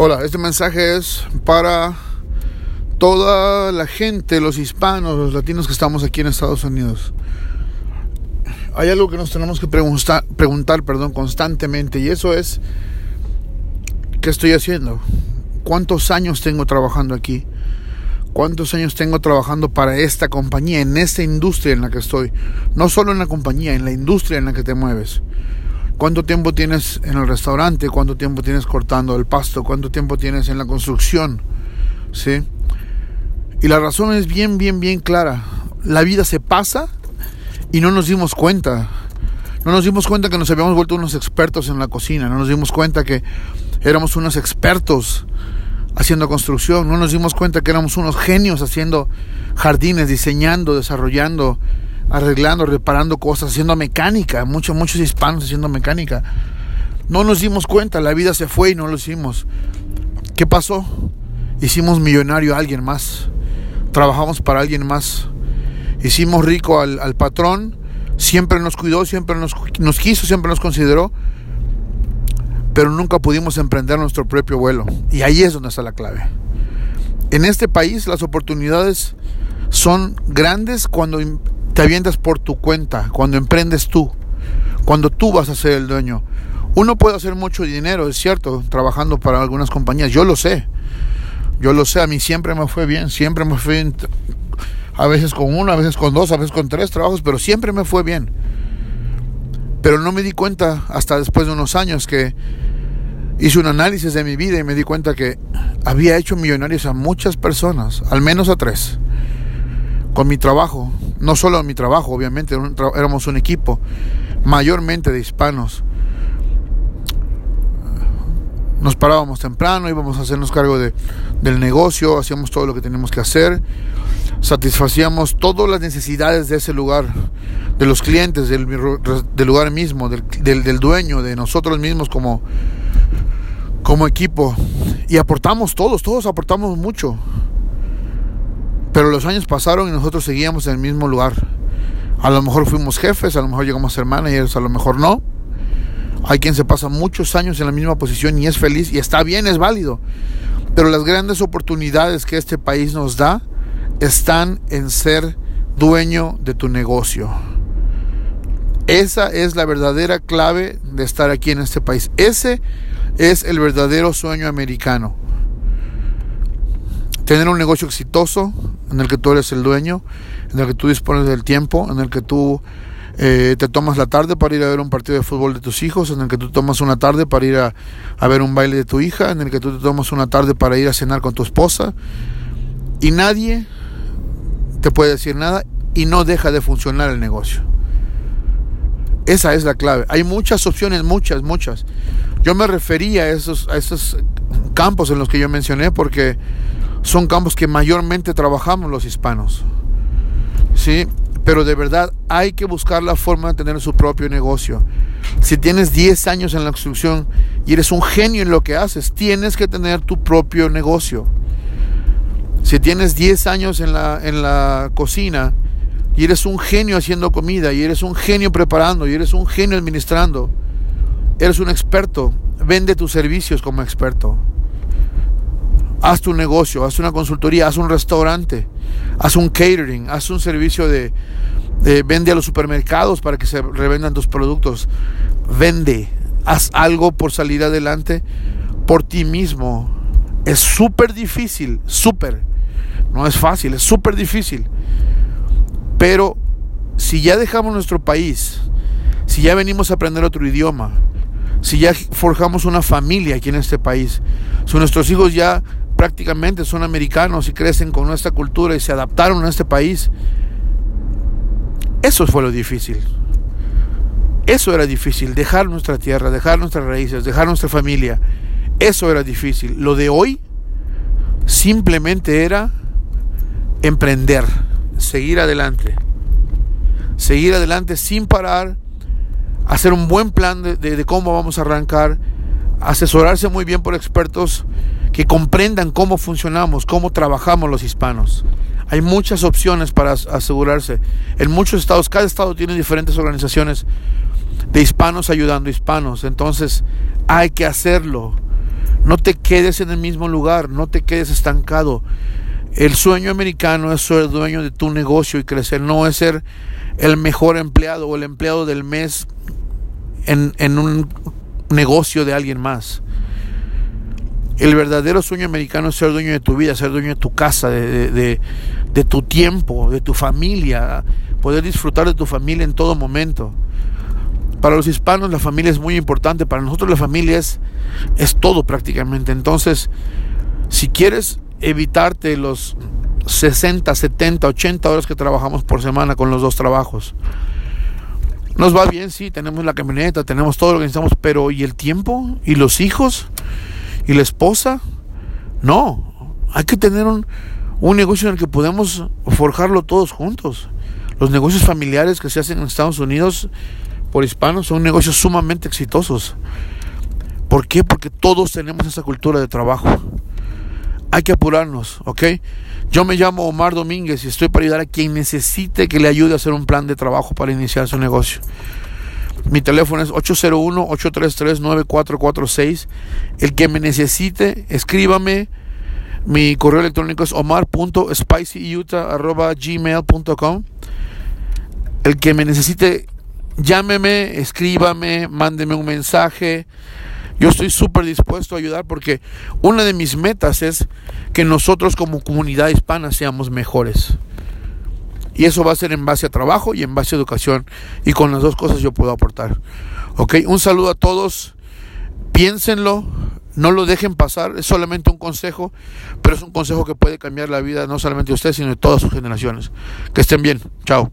Hola, este mensaje es para toda la gente, los hispanos, los latinos que estamos aquí en Estados Unidos. Hay algo que nos tenemos que preguntar, preguntar perdón, constantemente y eso es, ¿qué estoy haciendo? ¿Cuántos años tengo trabajando aquí? ¿Cuántos años tengo trabajando para esta compañía, en esta industria en la que estoy? No solo en la compañía, en la industria en la que te mueves. ¿Cuánto tiempo tienes en el restaurante? ¿Cuánto tiempo tienes cortando el pasto? ¿Cuánto tiempo tienes en la construcción? ¿Sí? Y la razón es bien, bien, bien clara. La vida se pasa y no nos dimos cuenta. No nos dimos cuenta que nos habíamos vuelto unos expertos en la cocina. No nos dimos cuenta que éramos unos expertos haciendo construcción. No nos dimos cuenta que éramos unos genios haciendo jardines, diseñando, desarrollando arreglando, reparando cosas, haciendo mecánica, muchos, muchos hispanos haciendo mecánica. No nos dimos cuenta, la vida se fue y no lo hicimos. ¿Qué pasó? Hicimos millonario a alguien más, trabajamos para alguien más, hicimos rico al, al patrón, siempre nos cuidó, siempre nos, nos quiso, siempre nos consideró, pero nunca pudimos emprender nuestro propio vuelo. Y ahí es donde está la clave. En este país las oportunidades son grandes cuando te avientas por tu cuenta, cuando emprendes tú, cuando tú vas a ser el dueño. Uno puede hacer mucho dinero, es cierto, trabajando para algunas compañías, yo lo sé. Yo lo sé, a mí siempre me fue bien, siempre me fue bien, a veces con uno, a veces con dos, a veces con tres trabajos, pero siempre me fue bien. Pero no me di cuenta hasta después de unos años que hice un análisis de mi vida y me di cuenta que había hecho millonarios a muchas personas, al menos a tres con mi trabajo, no solo mi trabajo, obviamente, éramos un equipo, mayormente de hispanos. Nos parábamos temprano, íbamos a hacernos cargo de, del negocio, hacíamos todo lo que teníamos que hacer, satisfacíamos todas las necesidades de ese lugar, de los clientes, del, del lugar mismo, del, del, del, dueño, de nosotros mismos como, como equipo. Y aportamos todos, todos aportamos mucho. Pero los años pasaron y nosotros seguíamos en el mismo lugar. A lo mejor fuimos jefes, a lo mejor llegamos a ser managers, a lo mejor no. Hay quien se pasa muchos años en la misma posición y es feliz y está bien, es válido. Pero las grandes oportunidades que este país nos da están en ser dueño de tu negocio. Esa es la verdadera clave de estar aquí en este país. Ese es el verdadero sueño americano tener un negocio exitoso en el que tú eres el dueño, en el que tú dispones del tiempo, en el que tú eh, te tomas la tarde para ir a ver un partido de fútbol de tus hijos, en el que tú tomas una tarde para ir a, a ver un baile de tu hija, en el que tú te tomas una tarde para ir a cenar con tu esposa y nadie te puede decir nada y no deja de funcionar el negocio. Esa es la clave. Hay muchas opciones, muchas, muchas. Yo me refería a esos, a esos campos en los que yo mencioné porque son campos que mayormente trabajamos los hispanos. ¿Sí? Pero de verdad hay que buscar la forma de tener su propio negocio. Si tienes 10 años en la construcción y eres un genio en lo que haces, tienes que tener tu propio negocio. Si tienes 10 años en la, en la cocina y eres un genio haciendo comida y eres un genio preparando y eres un genio administrando, eres un experto, vende tus servicios como experto. Haz tu negocio, haz una consultoría, haz un restaurante, haz un catering, haz un servicio de, vende a los supermercados para que se revendan tus productos. Vende, haz algo por salir adelante por ti mismo. Es súper difícil, súper. No es fácil, es súper difícil. Pero si ya dejamos nuestro país, si ya venimos a aprender otro idioma, si ya forjamos una familia aquí en este país, si nuestros hijos ya prácticamente son americanos y crecen con nuestra cultura y se adaptaron a este país. Eso fue lo difícil. Eso era difícil, dejar nuestra tierra, dejar nuestras raíces, dejar nuestra familia. Eso era difícil. Lo de hoy simplemente era emprender, seguir adelante. Seguir adelante sin parar, hacer un buen plan de, de cómo vamos a arrancar, asesorarse muy bien por expertos que comprendan cómo funcionamos, cómo trabajamos los hispanos. Hay muchas opciones para asegurarse. En muchos estados, cada estado tiene diferentes organizaciones de hispanos ayudando a hispanos. Entonces hay que hacerlo. No te quedes en el mismo lugar, no te quedes estancado. El sueño americano es ser dueño de tu negocio y crecer, no es ser el mejor empleado o el empleado del mes en, en un negocio de alguien más. El verdadero sueño americano es ser dueño de tu vida, ser dueño de tu casa, de, de, de, tu tiempo, de tu familia, poder disfrutar de tu familia en todo momento. Para los hispanos la familia es muy importante, para nosotros la familia es, es todo prácticamente. Entonces, si quieres evitarte los 60, 70, 80 horas que trabajamos por semana con los dos trabajos, nos va bien, sí, tenemos la camioneta, tenemos todo lo que necesitamos, pero ¿y el tiempo? ¿Y los hijos? ¿Y la esposa? No, hay que tener un, negocio en el que podemos forjarlo todos juntos. Los negocios familiares que se hacen en Estados Unidos por hispanos son negocios sumamente exitosos. ¿Por qué? Porque todos tenemos esa cultura de trabajo. Hay que apurarnos, ¿ok? Yo me llamo Omar Domínguez y estoy para ayudar a quien necesite que le ayude a hacer un plan de trabajo para iniciar su negocio. Mi teléfono es 801-833-9446. El que me necesite, escríbame. Mi correo electrónico es omar.spicyutah.gmail.com El que me necesite llámeme, escríbame, mándeme un mensaje. Yo estoy súper dispuesto a ayudar porque una de mis metas es que nosotros como comunidad hispana seamos mejores. Y eso va a ser en base a trabajo y en base a educación. Y con las dos cosas yo puedo aportar. Ok, un saludo a todos. Piénsenlo, no lo dejen pasar. Es solamente un consejo, pero es un consejo que puede cambiar la vida no solamente de ustedes, sino de todas sus generaciones. Que estén bien. Chao.